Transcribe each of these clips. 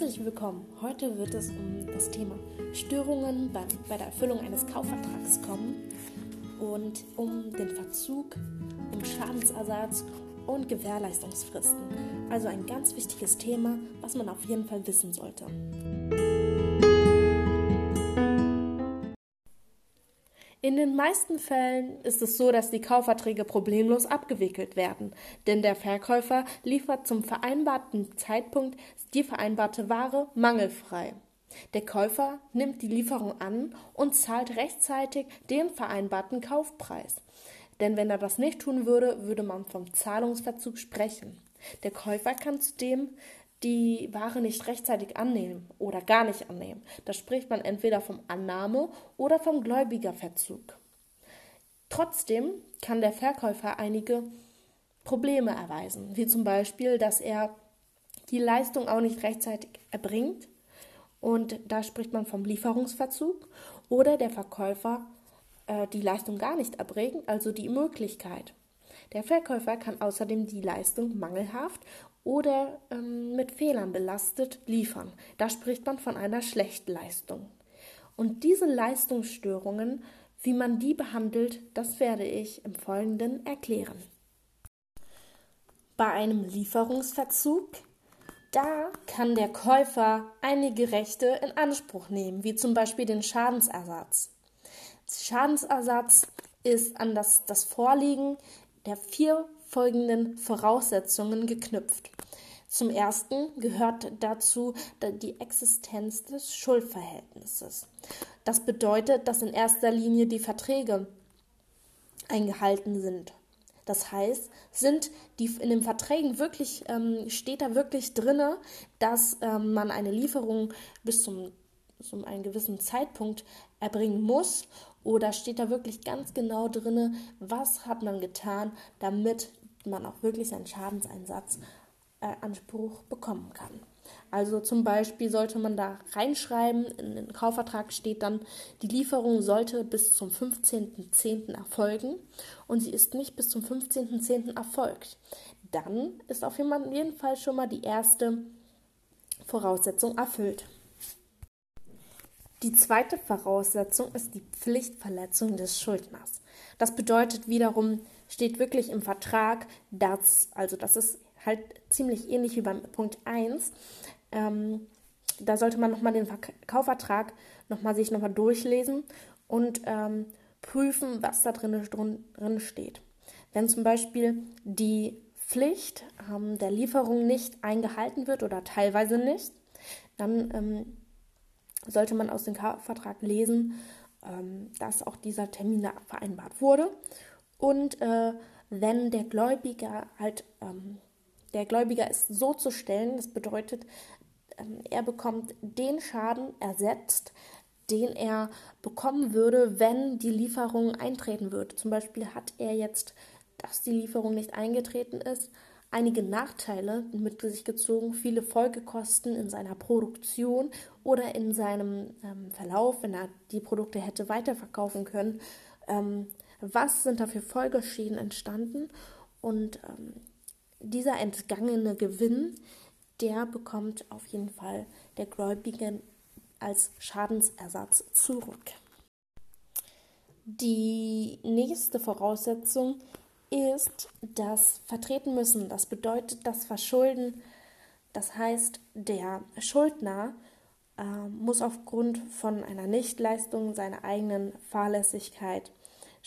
Herzlich willkommen. Heute wird es um das Thema Störungen bei, bei der Erfüllung eines Kaufvertrags kommen und um den Verzug, um Schadensersatz und Gewährleistungsfristen. Also ein ganz wichtiges Thema, was man auf jeden Fall wissen sollte. In den meisten Fällen ist es so, dass die Kaufverträge problemlos abgewickelt werden, denn der Verkäufer liefert zum vereinbarten Zeitpunkt die vereinbarte Ware mangelfrei. Der Käufer nimmt die Lieferung an und zahlt rechtzeitig den vereinbarten Kaufpreis. Denn wenn er das nicht tun würde, würde man vom Zahlungsverzug sprechen. Der Käufer kann zudem die Ware nicht rechtzeitig annehmen oder gar nicht annehmen. Da spricht man entweder vom Annahme- oder vom Gläubigerverzug. Trotzdem kann der Verkäufer einige Probleme erweisen, wie zum Beispiel, dass er die Leistung auch nicht rechtzeitig erbringt und da spricht man vom Lieferungsverzug oder der Verkäufer äh, die Leistung gar nicht erbringt, also die Möglichkeit. Der Verkäufer kann außerdem die Leistung mangelhaft oder ähm, mit Fehlern belastet liefern. Da spricht man von einer Schlechtleistung. Und diese Leistungsstörungen, wie man die behandelt, das werde ich im Folgenden erklären. Bei einem Lieferungsverzug, da kann der Käufer einige Rechte in Anspruch nehmen, wie zum Beispiel den Schadensersatz. Schadensersatz ist an das, das Vorliegen der vier folgenden Voraussetzungen geknüpft. Zum ersten gehört dazu die Existenz des Schuldverhältnisses. Das bedeutet, dass in erster Linie die Verträge eingehalten sind. Das heißt, sind die in den Verträgen wirklich ähm, steht da wirklich drinne, dass ähm, man eine Lieferung bis zum, zum einen gewissen Zeitpunkt erbringen muss oder steht da wirklich ganz genau drinne, was hat man getan, damit man auch wirklich seinen Schadensersatz äh, bekommen kann. Also zum Beispiel sollte man da reinschreiben, in den Kaufvertrag steht dann, die Lieferung sollte bis zum 15.10. erfolgen und sie ist nicht bis zum 15.10. erfolgt. Dann ist auf jeden Fall schon mal die erste Voraussetzung erfüllt. Die zweite Voraussetzung ist die Pflichtverletzung des Schuldners. Das bedeutet wiederum, steht wirklich im Vertrag, dass, also das ist halt ziemlich ähnlich wie beim Punkt 1. Ähm, da sollte man nochmal den Kaufvertrag nochmal sich nochmal durchlesen und ähm, prüfen, was da drin, drin steht. Wenn zum Beispiel die Pflicht ähm, der Lieferung nicht eingehalten wird oder teilweise nicht, dann ähm, sollte man aus dem Kaufvertrag lesen, ähm, dass auch dieser Termin vereinbart wurde. Und äh, wenn der Gläubiger halt ähm, der Gläubiger ist so zu stellen, das bedeutet, ähm, er bekommt den Schaden ersetzt, den er bekommen würde, wenn die Lieferung eintreten würde. Zum Beispiel hat er jetzt, dass die Lieferung nicht eingetreten ist, einige Nachteile mit sich gezogen, viele Folgekosten in seiner Produktion oder in seinem ähm, Verlauf, wenn er die Produkte hätte weiterverkaufen können. Ähm, was sind da für Folgeschäden entstanden? Und ähm, dieser entgangene Gewinn, der bekommt auf jeden Fall der Gläubige als Schadensersatz zurück. Die nächste Voraussetzung ist das Vertreten müssen. Das bedeutet das Verschulden. Das heißt, der Schuldner äh, muss aufgrund von einer Nichtleistung seiner eigenen Fahrlässigkeit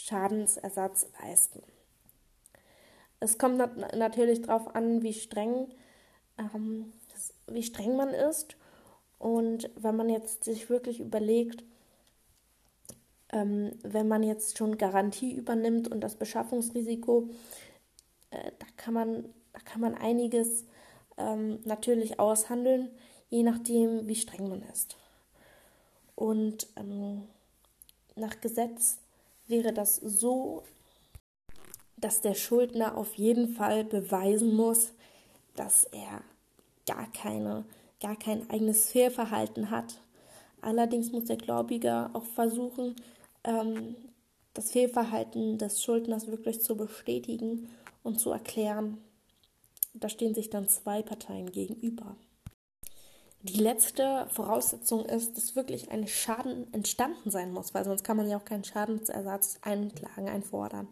Schadensersatz leisten. Es kommt nat natürlich darauf an, wie streng, ähm, wie streng man ist. Und wenn man jetzt sich wirklich überlegt, ähm, wenn man jetzt schon Garantie übernimmt und das Beschaffungsrisiko, äh, da, kann man, da kann man einiges ähm, natürlich aushandeln, je nachdem, wie streng man ist. Und ähm, nach Gesetz wäre das so dass der Schuldner auf jeden Fall beweisen muss, dass er gar keine, gar kein eigenes Fehlverhalten hat. Allerdings muss der Gläubiger auch versuchen, ähm, das Fehlverhalten des Schuldners wirklich zu bestätigen und zu erklären. Da stehen sich dann zwei Parteien gegenüber. Die letzte Voraussetzung ist, dass wirklich ein Schaden entstanden sein muss, weil sonst kann man ja auch keinen Schadensersatz einklagen, einfordern.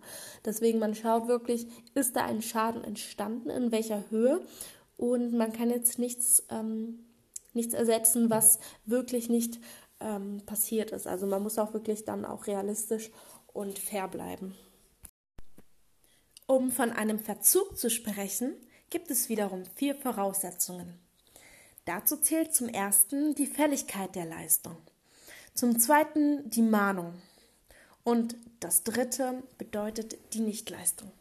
Deswegen man schaut wirklich, ist da ein Schaden entstanden, in welcher Höhe und man kann jetzt nichts, ähm, nichts ersetzen, was wirklich nicht ähm, passiert ist. Also man muss auch wirklich dann auch realistisch und fair bleiben. Um von einem Verzug zu sprechen, gibt es wiederum vier Voraussetzungen. Dazu zählt zum ersten die Fälligkeit der Leistung, zum zweiten die Mahnung und das dritte bedeutet die Nichtleistung.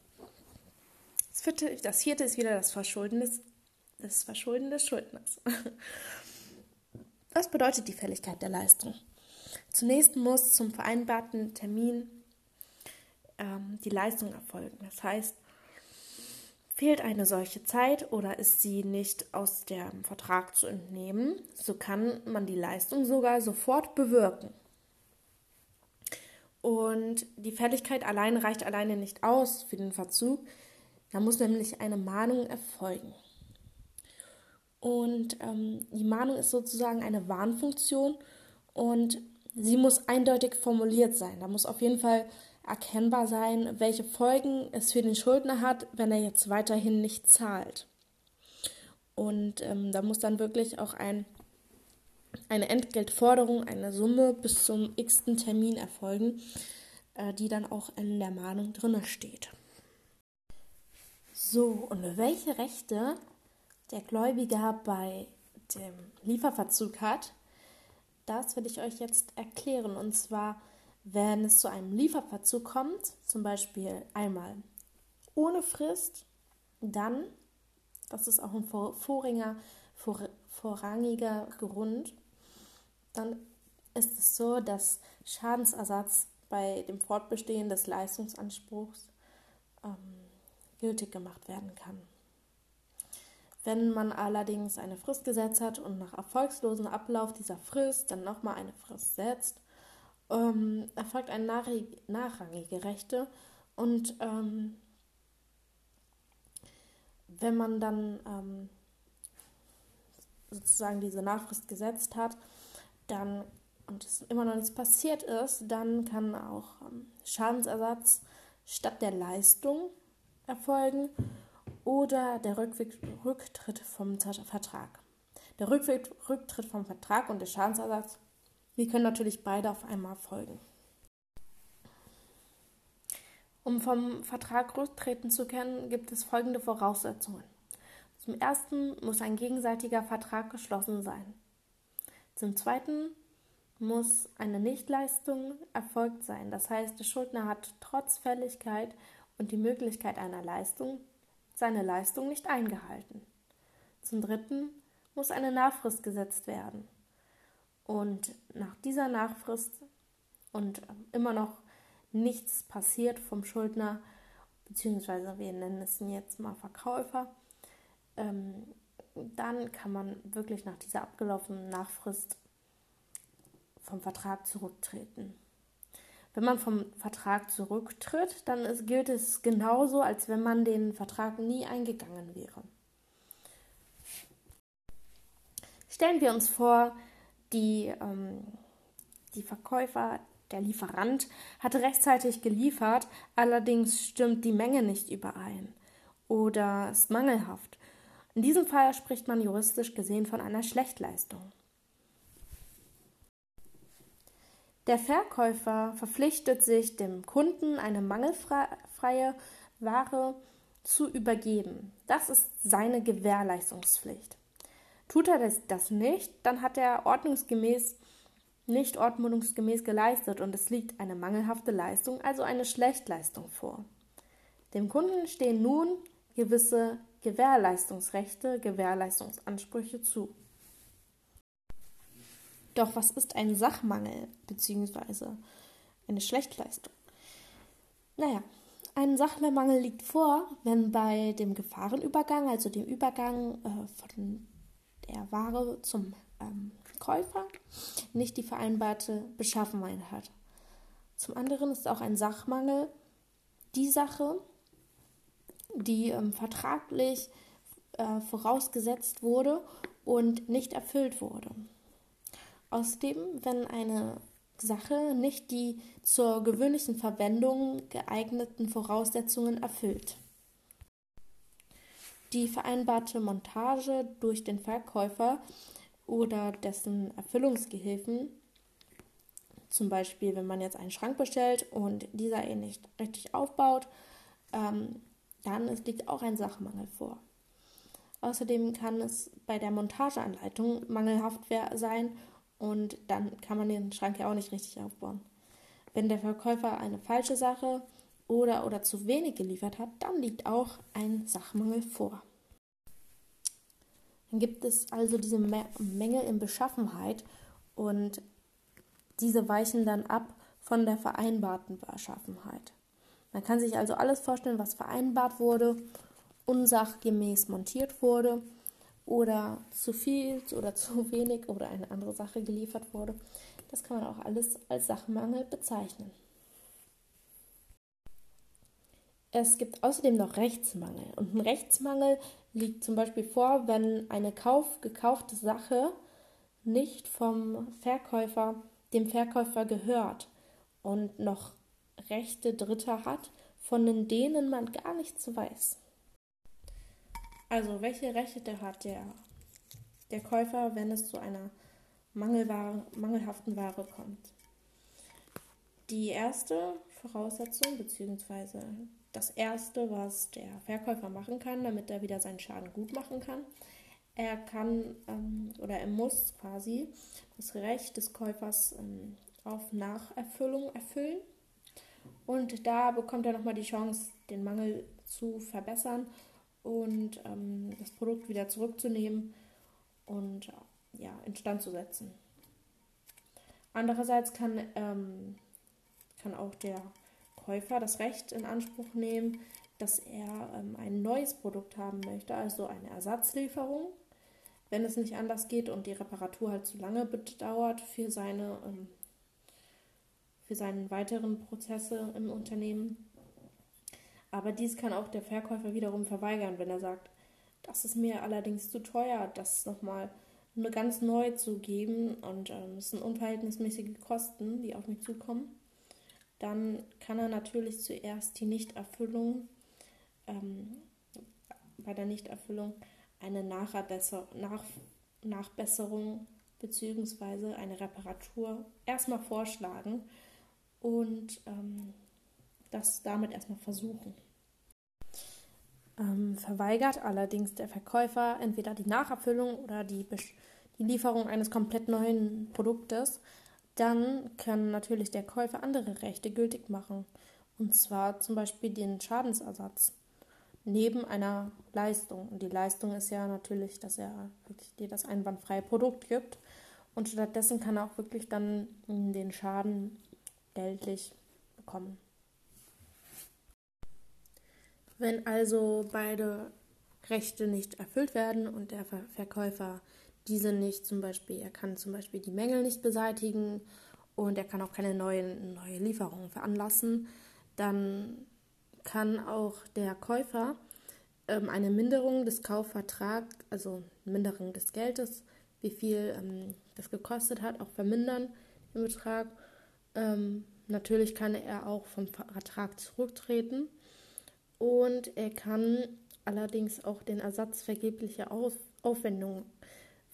Das vierte, das vierte ist wieder das Verschulden des, das Verschulden des Schuldners. Was bedeutet die Fälligkeit der Leistung? Zunächst muss zum vereinbarten Termin ähm, die Leistung erfolgen. Das heißt, Fehlt eine solche Zeit oder ist sie nicht aus dem Vertrag zu entnehmen, so kann man die Leistung sogar sofort bewirken. Und die Fälligkeit allein reicht alleine nicht aus für den Verzug. Da muss nämlich eine Mahnung erfolgen. Und ähm, die Mahnung ist sozusagen eine Warnfunktion und sie muss eindeutig formuliert sein. Da muss auf jeden Fall erkennbar sein, welche Folgen es für den Schuldner hat, wenn er jetzt weiterhin nicht zahlt. Und ähm, da muss dann wirklich auch ein, eine Entgeltforderung, eine Summe bis zum x-ten Termin erfolgen, äh, die dann auch in der Mahnung drin steht. So, und welche Rechte der Gläubiger bei dem Lieferverzug hat, das will ich euch jetzt erklären. Und zwar wenn es zu einem Lieferverzug kommt, zum Beispiel einmal ohne Frist, dann, das ist auch ein vorringer, vor, vorrangiger Grund, dann ist es so, dass Schadensersatz bei dem Fortbestehen des Leistungsanspruchs ähm, gültig gemacht werden kann. Wenn man allerdings eine Frist gesetzt hat und nach erfolgslosem Ablauf dieser Frist dann nochmal eine Frist setzt, ähm, erfolgt eine nachrangige Rechte und ähm, wenn man dann ähm, sozusagen diese Nachfrist gesetzt hat, dann und es immer noch nichts passiert ist, dann kann auch ähm, Schadensersatz statt der Leistung erfolgen oder der Rücktritt vom Vertrag. Der Rücktritt vom Vertrag und der Schadensersatz wir können natürlich beide auf einmal folgen. Um vom Vertrag rücktreten zu können, gibt es folgende Voraussetzungen. Zum ersten muss ein gegenseitiger Vertrag geschlossen sein. Zum zweiten muss eine Nichtleistung erfolgt sein. Das heißt, der Schuldner hat trotz Fälligkeit und die Möglichkeit einer Leistung seine Leistung nicht eingehalten. Zum dritten muss eine Nachfrist gesetzt werden. Und nach dieser Nachfrist und immer noch nichts passiert vom Schuldner, beziehungsweise wir nennen es jetzt mal Verkäufer, ähm, dann kann man wirklich nach dieser abgelaufenen Nachfrist vom Vertrag zurücktreten. Wenn man vom Vertrag zurücktritt, dann ist, gilt es genauso, als wenn man den Vertrag nie eingegangen wäre. Stellen wir uns vor, die, ähm, die Verkäufer, der Lieferant hatte rechtzeitig geliefert, allerdings stimmt die Menge nicht überein oder ist mangelhaft. In diesem Fall spricht man juristisch gesehen von einer Schlechtleistung. Der Verkäufer verpflichtet sich, dem Kunden eine mangelfreie Ware zu übergeben. Das ist seine Gewährleistungspflicht. Tut er das, das nicht, dann hat er ordnungsgemäß nicht ordnungsgemäß geleistet und es liegt eine mangelhafte Leistung, also eine Schlechtleistung vor. Dem Kunden stehen nun gewisse Gewährleistungsrechte, Gewährleistungsansprüche zu. Doch was ist ein Sachmangel bzw. eine Schlechtleistung? Naja, ein Sachmangel liegt vor, wenn bei dem Gefahrenübergang, also dem Übergang äh, von der Ware zum ähm, Käufer nicht die vereinbarte Beschaffenheit hat. Zum anderen ist auch ein Sachmangel die Sache, die ähm, vertraglich äh, vorausgesetzt wurde und nicht erfüllt wurde. Außerdem, wenn eine Sache nicht die zur gewöhnlichen Verwendung geeigneten Voraussetzungen erfüllt. Die vereinbarte Montage durch den Verkäufer oder dessen Erfüllungsgehilfen, zum Beispiel wenn man jetzt einen Schrank bestellt und dieser ihn nicht richtig aufbaut, ähm, dann liegt auch ein Sachmangel vor. Außerdem kann es bei der Montageanleitung mangelhaft sein und dann kann man den Schrank ja auch nicht richtig aufbauen. Wenn der Verkäufer eine falsche Sache oder, oder zu wenig geliefert hat, dann liegt auch ein Sachmangel vor. Dann gibt es also diese Mängel in Beschaffenheit und diese weichen dann ab von der vereinbarten Beschaffenheit. Man kann sich also alles vorstellen, was vereinbart wurde, unsachgemäß montiert wurde oder zu viel oder zu wenig oder eine andere Sache geliefert wurde. Das kann man auch alles als Sachmangel bezeichnen. Es gibt außerdem noch Rechtsmangel. Und ein Rechtsmangel liegt zum Beispiel vor, wenn eine Kauf, gekaufte Sache nicht vom Verkäufer dem Verkäufer gehört und noch Rechte Dritter hat, von denen man gar nichts weiß. Also, welche Rechte hat der, der Käufer, wenn es zu einer Mangelware, mangelhaften Ware kommt? Die erste Voraussetzung, beziehungsweise das erste, was der Verkäufer machen kann, damit er wieder seinen Schaden gut machen kann, er kann ähm, oder er muss quasi das Recht des Käufers ähm, auf Nacherfüllung erfüllen. Und da bekommt er nochmal die Chance, den Mangel zu verbessern und ähm, das Produkt wieder zurückzunehmen und ja, instand zu setzen. Andererseits kann, ähm, kann auch der Käufer das Recht in Anspruch nehmen, dass er ähm, ein neues Produkt haben möchte, also eine Ersatzlieferung, wenn es nicht anders geht und die Reparatur halt zu lange bedauert für seine ähm, für seine weiteren Prozesse im Unternehmen. Aber dies kann auch der Verkäufer wiederum verweigern, wenn er sagt, das ist mir allerdings zu teuer, das nochmal ganz neu zu geben und ähm, es sind unverhältnismäßige Kosten, die auf mich zukommen. Dann kann er natürlich zuerst die Nichterfüllung, ähm, bei der Nichterfüllung eine Nachbesser Nach Nachbesserung bzw. eine Reparatur erstmal vorschlagen und ähm, das damit erstmal versuchen. Ähm, verweigert allerdings der Verkäufer entweder die Nacherfüllung oder die, die Lieferung eines komplett neuen Produktes, dann kann natürlich der Käufer andere Rechte gültig machen. Und zwar zum Beispiel den Schadensersatz neben einer Leistung. Und die Leistung ist ja natürlich, dass er wirklich dir das einwandfreie Produkt gibt. Und stattdessen kann er auch wirklich dann den Schaden geldlich bekommen. Wenn also beide Rechte nicht erfüllt werden und der Verkäufer diese nicht, zum Beispiel, er kann zum Beispiel die Mängel nicht beseitigen und er kann auch keine neuen, neue Lieferungen veranlassen, dann kann auch der Käufer ähm, eine Minderung des Kaufvertrags, also Minderung des Geldes, wie viel ähm, das gekostet hat, auch vermindern im Betrag. Ähm, natürlich kann er auch vom Vertrag zurücktreten und er kann allerdings auch den Ersatz vergeblicher Auf Aufwendungen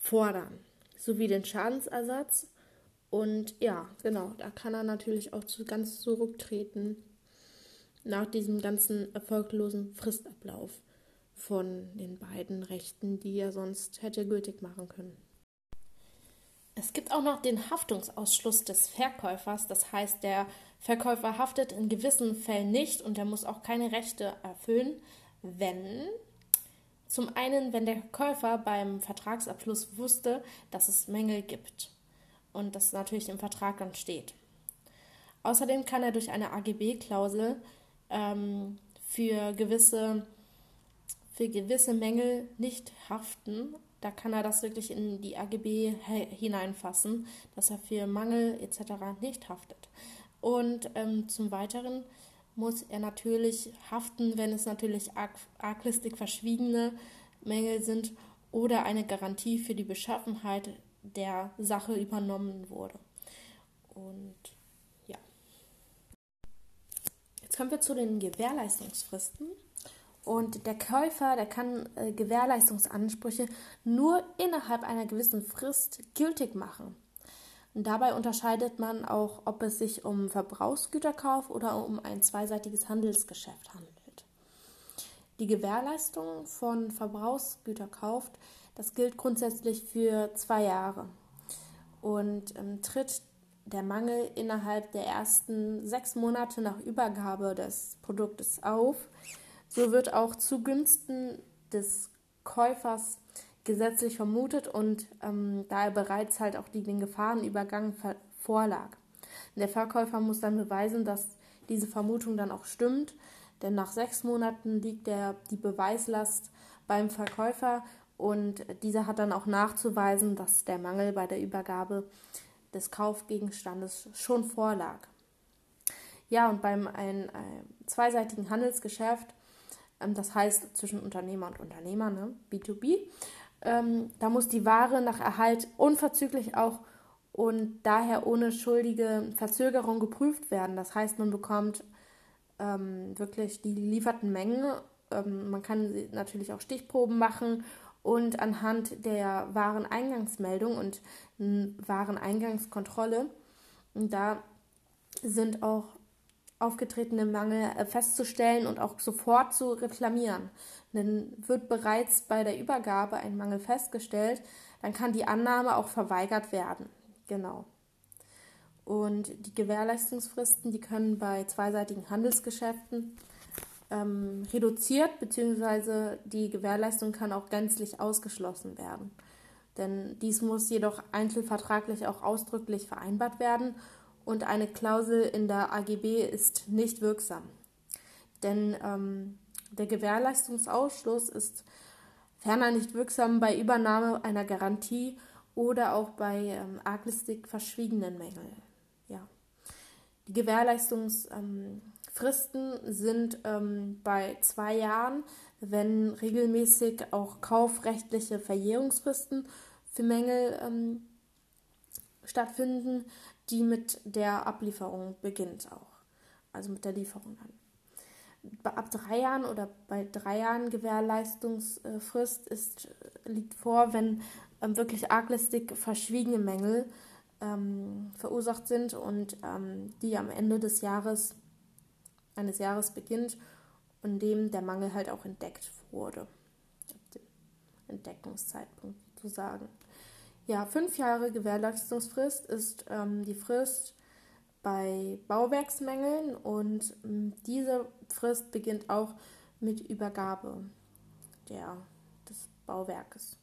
fordern, sowie den Schadensersatz. Und ja, genau, da kann er natürlich auch zu, ganz zurücktreten nach diesem ganzen erfolglosen Fristablauf von den beiden Rechten, die er sonst hätte gültig machen können. Es gibt auch noch den Haftungsausschluss des Verkäufers, das heißt, der Verkäufer haftet in gewissen Fällen nicht und er muss auch keine Rechte erfüllen, wenn zum einen, wenn der Käufer beim Vertragsabschluss wusste, dass es Mängel gibt und das natürlich im Vertrag dann steht. Außerdem kann er durch eine AGB-Klausel ähm, für gewisse für gewisse Mängel nicht haften. Da kann er das wirklich in die AGB hineinfassen, dass er für Mangel etc. nicht haftet. Und ähm, zum Weiteren muss er natürlich haften, wenn es natürlich arg arglistig verschwiegene Mängel sind oder eine Garantie für die Beschaffenheit der Sache übernommen wurde. Und ja. Jetzt kommen wir zu den Gewährleistungsfristen. Und der Käufer, der kann äh, Gewährleistungsansprüche nur innerhalb einer gewissen Frist gültig machen. Und dabei unterscheidet man auch, ob es sich um Verbrauchsgüterkauf oder um ein zweiseitiges Handelsgeschäft handelt. Die Gewährleistung von Verbrauchsgüterkauf, das gilt grundsätzlich für zwei Jahre und ähm, tritt der Mangel innerhalb der ersten sechs Monate nach Übergabe des Produktes auf, so wird auch zugunsten des Käufers gesetzlich vermutet und ähm, da er bereits halt auch den Gefahrenübergang vorlag. Der Verkäufer muss dann beweisen, dass diese Vermutung dann auch stimmt, denn nach sechs Monaten liegt der, die Beweislast beim Verkäufer und dieser hat dann auch nachzuweisen, dass der Mangel bei der Übergabe des Kaufgegenstandes schon vorlag. Ja, und beim ein, ein zweiseitigen Handelsgeschäft, ähm, das heißt zwischen Unternehmer und Unternehmer, ne, B2B, ähm, da muss die Ware nach Erhalt unverzüglich auch und daher ohne schuldige Verzögerung geprüft werden. Das heißt, man bekommt ähm, wirklich die gelieferten Mengen. Ähm, man kann natürlich auch Stichproben machen und anhand der Wareneingangsmeldung und Wareneingangskontrolle, da sind auch aufgetretene Mangel äh, festzustellen und auch sofort zu reklamieren. Denn wird bereits bei der Übergabe ein Mangel festgestellt, dann kann die Annahme auch verweigert werden. Genau. Und die Gewährleistungsfristen, die können bei zweiseitigen Handelsgeschäften ähm, reduziert, beziehungsweise die Gewährleistung kann auch gänzlich ausgeschlossen werden. Denn dies muss jedoch einzelvertraglich auch ausdrücklich vereinbart werden und eine Klausel in der AGB ist nicht wirksam. Denn ähm, der Gewährleistungsausschluss ist ferner nicht wirksam bei Übernahme einer Garantie oder auch bei ähm, arglistig verschwiegenen Mängeln. Ja. Die Gewährleistungsfristen ähm, sind ähm, bei zwei Jahren, wenn regelmäßig auch kaufrechtliche Verjährungsfristen für Mängel ähm, stattfinden, die mit der Ablieferung beginnt auch. Also mit der Lieferung dann. Ab drei Jahren oder bei drei Jahren Gewährleistungsfrist ist, liegt vor, wenn ähm, wirklich arglistig verschwiegene Mängel ähm, verursacht sind und ähm, die am Ende des Jahres, eines Jahres beginnt und dem der Mangel halt auch entdeckt wurde. Ab dem Entdeckungszeitpunkt sozusagen. Ja, fünf Jahre Gewährleistungsfrist ist ähm, die Frist bei Bauwerksmängeln und ähm, diese Frist beginnt auch mit Übergabe der, des Bauwerkes.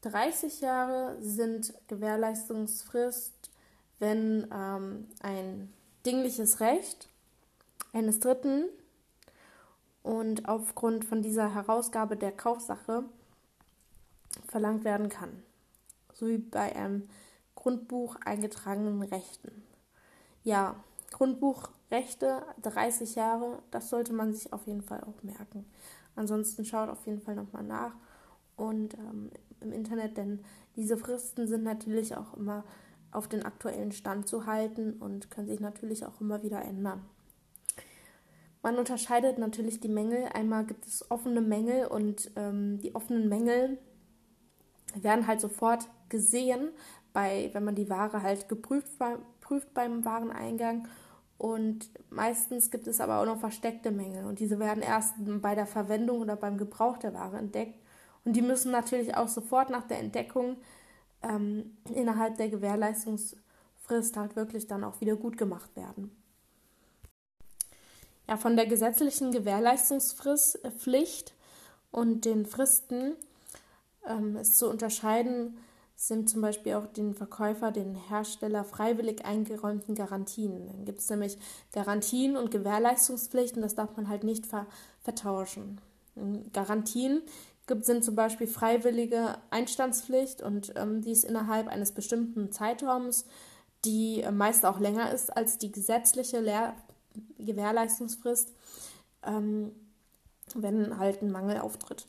30 Jahre sind Gewährleistungsfrist, wenn ähm, ein dingliches Recht eines Dritten und aufgrund von dieser Herausgabe der Kaufsache verlangt werden kann sowie bei einem Grundbuch eingetragenen Rechten. Ja, Grundbuchrechte 30 Jahre, das sollte man sich auf jeden Fall auch merken. Ansonsten schaut auf jeden Fall nochmal nach und ähm, im Internet, denn diese Fristen sind natürlich auch immer auf den aktuellen Stand zu halten und können sich natürlich auch immer wieder ändern. Man unterscheidet natürlich die Mängel. Einmal gibt es offene Mängel und ähm, die offenen Mängel werden halt sofort gesehen, bei, wenn man die Ware halt geprüft prüft beim Wareneingang. Und meistens gibt es aber auch noch versteckte Mängel und diese werden erst bei der Verwendung oder beim Gebrauch der Ware entdeckt. Und die müssen natürlich auch sofort nach der Entdeckung ähm, innerhalb der Gewährleistungsfrist halt wirklich dann auch wieder gut gemacht werden. Ja, von der gesetzlichen Gewährleistungspflicht äh, und den Fristen ähm, ist zu unterscheiden, sind zum Beispiel auch den Verkäufer, den Hersteller freiwillig eingeräumten Garantien. Dann gibt es nämlich Garantien und Gewährleistungspflichten, das darf man halt nicht ver vertauschen. Garantien gibt, sind zum Beispiel freiwillige Einstandspflicht und ähm, dies innerhalb eines bestimmten Zeitraums, die äh, meist auch länger ist als die gesetzliche Lehr Gewährleistungsfrist, ähm, wenn halt ein Mangel auftritt.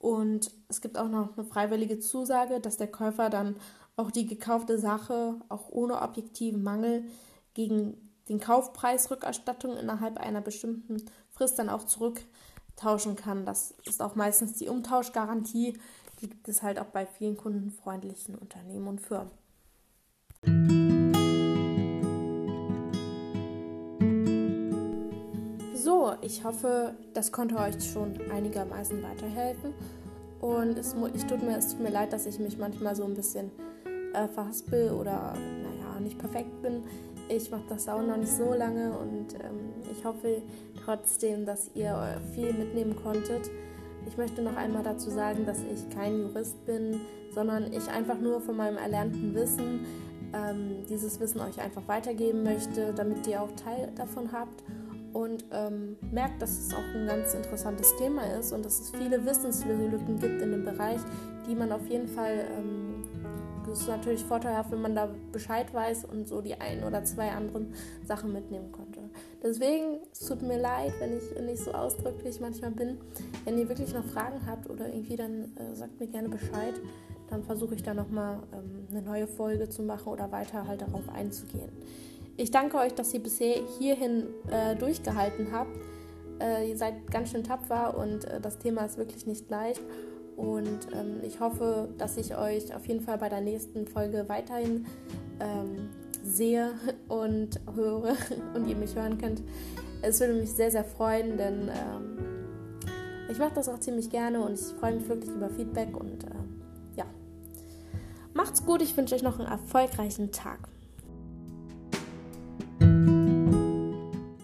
Und es gibt auch noch eine freiwillige Zusage, dass der Käufer dann auch die gekaufte Sache auch ohne objektiven Mangel gegen den Kaufpreisrückerstattung innerhalb einer bestimmten Frist dann auch zurücktauschen kann. Das ist auch meistens die Umtauschgarantie. Die gibt es halt auch bei vielen kundenfreundlichen Unternehmen und Firmen. So, ich hoffe, das konnte euch schon einigermaßen weiterhelfen. Und es, ich tut mir, es tut mir leid, dass ich mich manchmal so ein bisschen äh, verhaspel oder, naja, nicht perfekt bin. Ich mache das auch noch nicht so lange und ähm, ich hoffe trotzdem, dass ihr viel mitnehmen konntet. Ich möchte noch einmal dazu sagen, dass ich kein Jurist bin, sondern ich einfach nur von meinem erlernten Wissen ähm, dieses Wissen euch einfach weitergeben möchte, damit ihr auch Teil davon habt und ähm, merkt, dass es auch ein ganz interessantes Thema ist und dass es viele Wissenslücken gibt in dem Bereich, die man auf jeden Fall ähm, das ist natürlich vorteilhaft, wenn man da Bescheid weiß und so die ein oder zwei anderen Sachen mitnehmen konnte. Deswegen, es tut mir leid, wenn ich nicht so ausdrücklich manchmal bin. Wenn ihr wirklich noch Fragen habt oder irgendwie, dann äh, sagt mir gerne Bescheid. Dann versuche ich da nochmal ähm, eine neue Folge zu machen oder weiter halt darauf einzugehen. Ich danke euch, dass ihr bisher hierhin äh, durchgehalten habt. Äh, ihr seid ganz schön tapfer und äh, das Thema ist wirklich nicht leicht. Und ähm, ich hoffe, dass ich euch auf jeden Fall bei der nächsten Folge weiterhin ähm, sehe und höre und ihr mich hören könnt. Es würde mich sehr, sehr freuen, denn ähm, ich mache das auch ziemlich gerne und ich freue mich wirklich über Feedback und äh, ja. Macht's gut, ich wünsche euch noch einen erfolgreichen Tag.